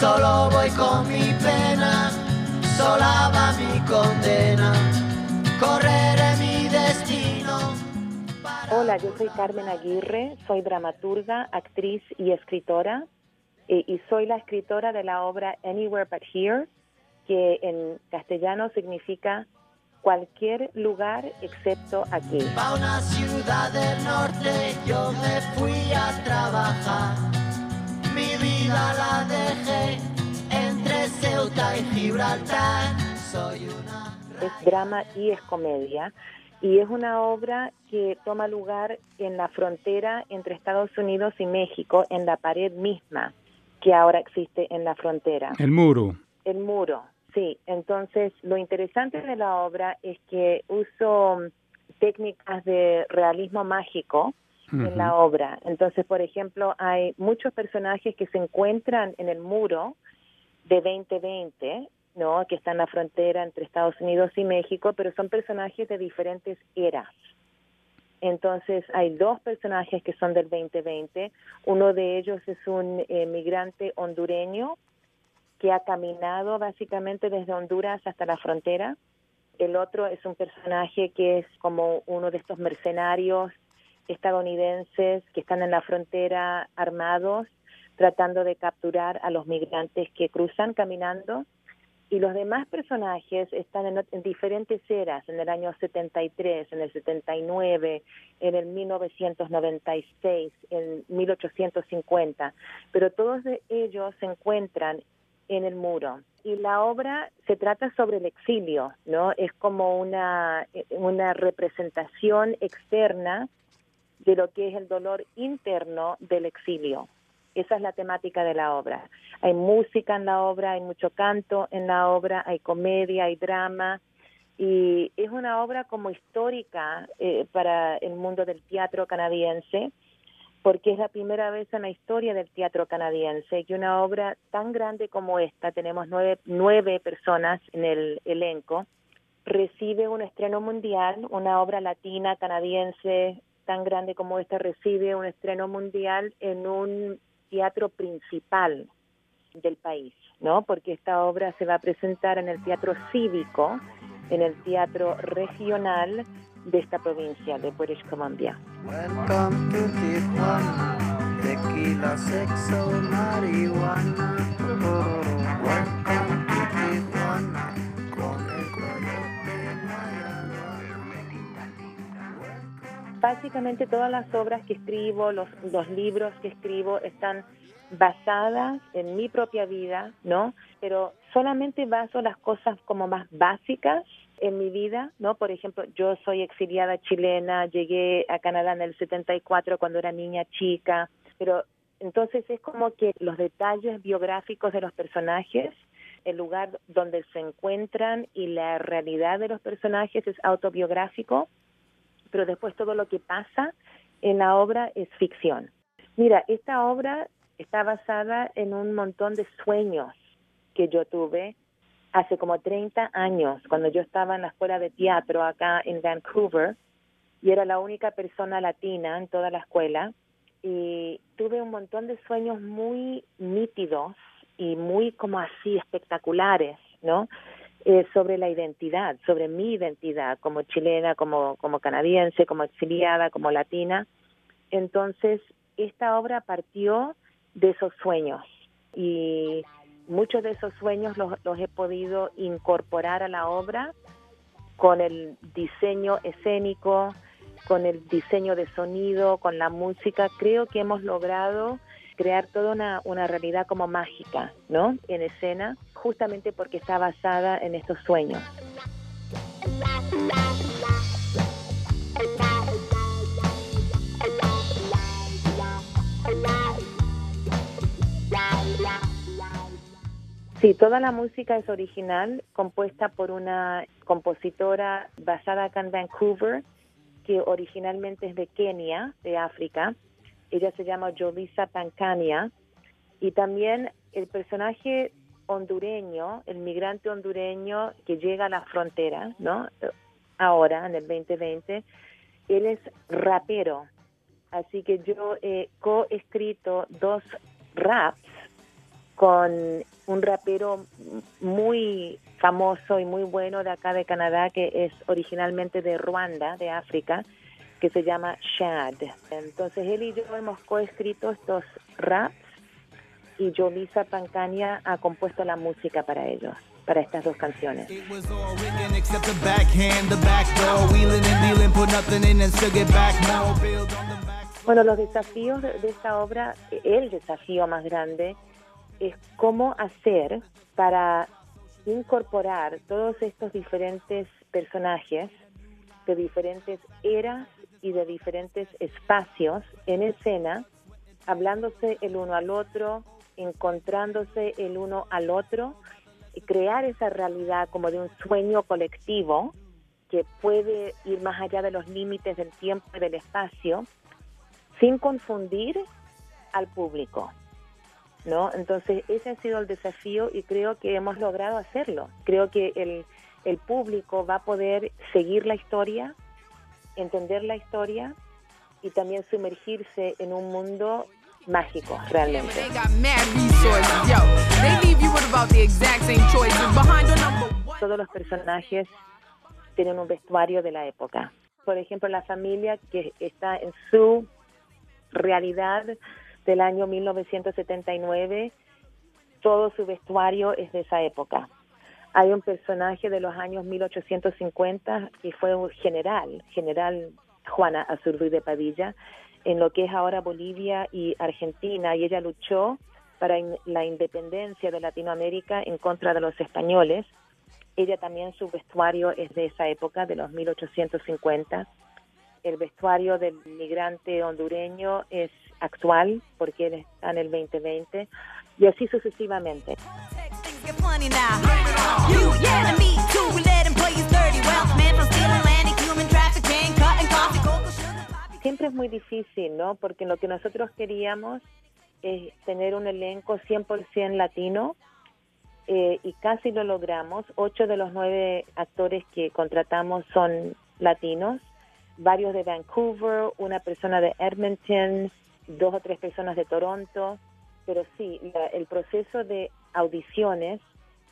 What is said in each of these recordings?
Solo voy con mi pena, sola va mi condena. Correré mi destino. Hola, yo soy Carmen Aguirre, soy dramaturga, actriz y escritora. Eh, y soy la escritora de la obra Anywhere But Here, que en castellano significa cualquier lugar excepto aquí. Pa' una ciudad del norte yo me fui a trabajar. Vida la dejé entre Ceuta y Gibraltar. Soy una... Es drama y es comedia. Y es una obra que toma lugar en la frontera entre Estados Unidos y México, en la pared misma que ahora existe en la frontera. El muro. El muro, sí. Entonces, lo interesante de la obra es que uso técnicas de realismo mágico en la obra. Entonces, por ejemplo, hay muchos personajes que se encuentran en el muro de 2020, ¿no? Que está en la frontera entre Estados Unidos y México, pero son personajes de diferentes eras. Entonces hay dos personajes que son del 2020. Uno de ellos es un eh, migrante hondureño que ha caminado básicamente desde Honduras hasta la frontera. El otro es un personaje que es como uno de estos mercenarios estadounidenses que están en la frontera armados tratando de capturar a los migrantes que cruzan caminando y los demás personajes están en, diferentes eras, en el año 73, en el 79, en el 1996, en 1850, pero todos ellos se encuentran en el muro. Y la obra se trata sobre el exilio, ¿no? Es como una, una representación externa de lo que es el dolor interno del exilio. Esa es la temática de la obra. Hay música en la obra, hay mucho canto en la obra, hay comedia, hay drama. Y es una obra como histórica eh, para el mundo del teatro canadiense, porque es la primera vez en la historia del teatro canadiense que una obra tan grande como esta, tenemos nueve, nueve personas en el elenco, recibe un estreno mundial, una obra latina canadiense tan grande como esta recibe un estreno mundial en un teatro principal del país, ¿no? Porque esta obra se va a presentar en el teatro cívico, en el teatro regional de esta provincia de British Columbia. Welcome to Tijuana, tequila, sexo, marihuana. Welcome Básicamente todas las obras que escribo, los, los libros que escribo están basadas en mi propia vida, ¿no? Pero solamente baso las cosas como más básicas en mi vida, ¿no? Por ejemplo, yo soy exiliada chilena, llegué a Canadá en el 74 cuando era niña chica, pero entonces es como que los detalles biográficos de los personajes, el lugar donde se encuentran y la realidad de los personajes es autobiográfico, pero después todo lo que pasa en la obra es ficción. Mira, esta obra está basada en un montón de sueños que yo tuve hace como 30 años, cuando yo estaba en la escuela de teatro acá en Vancouver, y era la única persona latina en toda la escuela, y tuve un montón de sueños muy nítidos y muy como así espectaculares, ¿no? Eh, sobre la identidad, sobre mi identidad como chilena, como, como canadiense, como exiliada, como latina. Entonces, esta obra partió de esos sueños y muchos de esos sueños los, los he podido incorporar a la obra con el diseño escénico, con el diseño de sonido, con la música. Creo que hemos logrado crear toda una, una realidad como mágica, ¿no? En escena, justamente porque está basada en estos sueños. Sí, toda la música es original, compuesta por una compositora basada acá en Vancouver, que originalmente es de Kenia, de África. Ella se llama Jovisa Pancania. Y también el personaje hondureño, el migrante hondureño que llega a la frontera, ¿no? Ahora, en el 2020, él es rapero. Así que yo he coescrito dos raps con un rapero muy famoso y muy bueno de acá de Canadá, que es originalmente de Ruanda, de África, que se llama Shad. Entonces él y yo hemos coescrito estos raps y Jolisa Pancania ha compuesto la música para ellos para estas dos canciones. Bueno, los desafíos de esta obra, el desafío más grande es cómo hacer para incorporar todos estos diferentes personajes de diferentes eras y de diferentes espacios en escena, hablándose el uno al otro, encontrándose el uno al otro, y crear esa realidad como de un sueño colectivo que puede ir más allá de los límites del tiempo y del espacio, sin confundir al público. ¿no? Entonces, ese ha sido el desafío y creo que hemos logrado hacerlo. Creo que el, el público va a poder seguir la historia, entender la historia y también sumergirse en un mundo mágico, realmente. Todos los personajes tienen un vestuario de la época. Por ejemplo, la familia que está en su realidad del año 1979, todo su vestuario es de esa época. Hay un personaje de los años 1850 que fue un general, general Juana Azurduy de Padilla, en lo que es ahora Bolivia y Argentina, y ella luchó para la independencia de Latinoamérica en contra de los españoles. Ella también, su vestuario es de esa época, de los 1850. El vestuario del migrante hondureño es actual, porque él está en el 2020, y así sucesivamente. Siempre es muy difícil, ¿no? Porque lo que nosotros queríamos es tener un elenco 100% latino eh, y casi lo logramos. Ocho de los nueve actores que contratamos son latinos, varios de Vancouver, una persona de Edmonton, dos o tres personas de Toronto, pero sí, el proceso de audiciones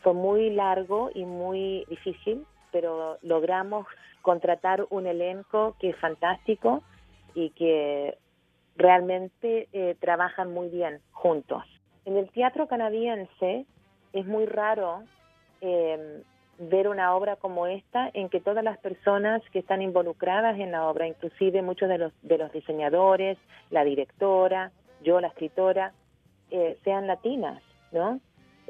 fue muy largo y muy difícil, pero logramos contratar un elenco que es fantástico y que realmente eh, trabajan muy bien juntos. En el teatro canadiense es muy raro em, ver una obra como esta en que todas las personas que están involucradas en la obra, inclusive muchos de los, de los diseñadores, la directora, yo, la escritora, eh, sean latinas, ¿no?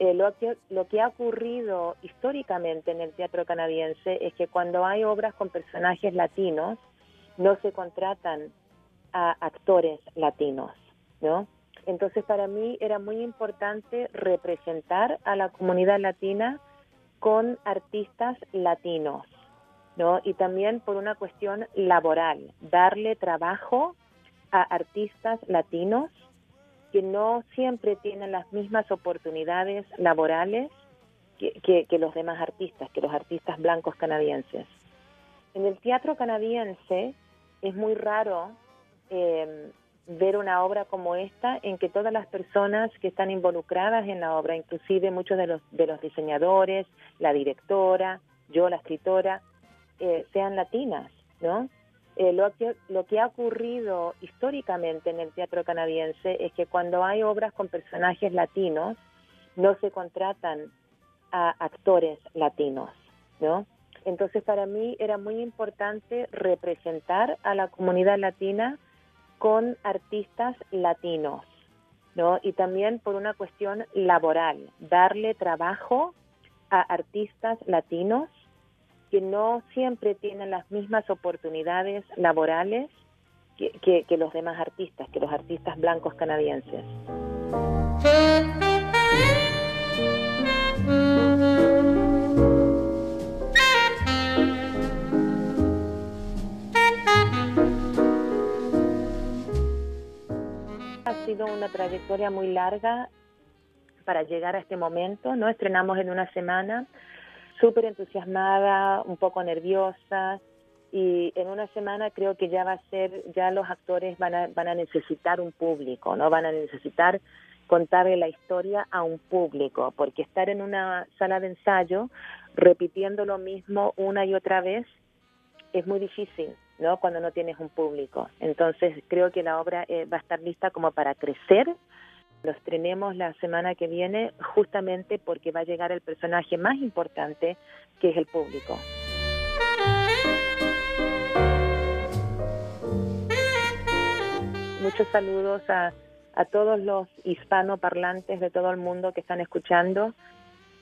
Eh, lo, que, lo que ha ocurrido históricamente en el teatro canadiense es que cuando hay obras con personajes latinos, no se contratan a actores latinos, ¿no? Entonces para mí era muy importante representar a la comunidad latina con artistas latinos, ¿no? Y también por una cuestión laboral, darle trabajo a artistas latinos que no siempre tienen las mismas oportunidades laborales que, los demás artistas, que los artistas blancos canadienses. En el teatro canadiense es muy raro eh, ver una obra como esta en que todas las personas que están involucradas en la obra, inclusive muchos de los, de los diseñadores, la directora, yo, la escritora, eh, sean latinas, ¿no? Eh, lo, que, lo que ha ocurrido históricamente en el teatro canadiense es que cuando hay obras con personajes latinos, no se contratan a actores latinos, ¿no? Entonces para mí era muy importante representar a la comunidad latina con artistas latinos, ¿no? Y también por una cuestión laboral, darle trabajo a artistas latinos que no siempre tienen las mismas oportunidades laborales que, que los demás artistas, que los artistas blancos canadienses. sido una trayectoria muy larga para llegar a este momento, ¿no? Estrenamos en una semana, súper entusiasmada, un poco nerviosa, y en una semana creo que ya va a ser, ya los actores van a, van a necesitar un público, ¿no? Van a necesitar contarle la historia a un público, porque estar en una sala de ensayo repitiendo lo mismo una y otra vez es muy difícil, ¿no? Cuando no tienes un público. Entonces creo que la obra eh, va a estar lista como para crecer. Lo estrenemos la semana que viene justamente porque va a llegar el personaje más importante, que es el público. Muchos saludos a, a todos los hispanoparlantes de todo el mundo que están escuchando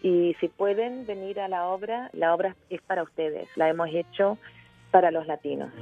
y si pueden venir a la obra, la obra es para ustedes, la hemos hecho para los latinos.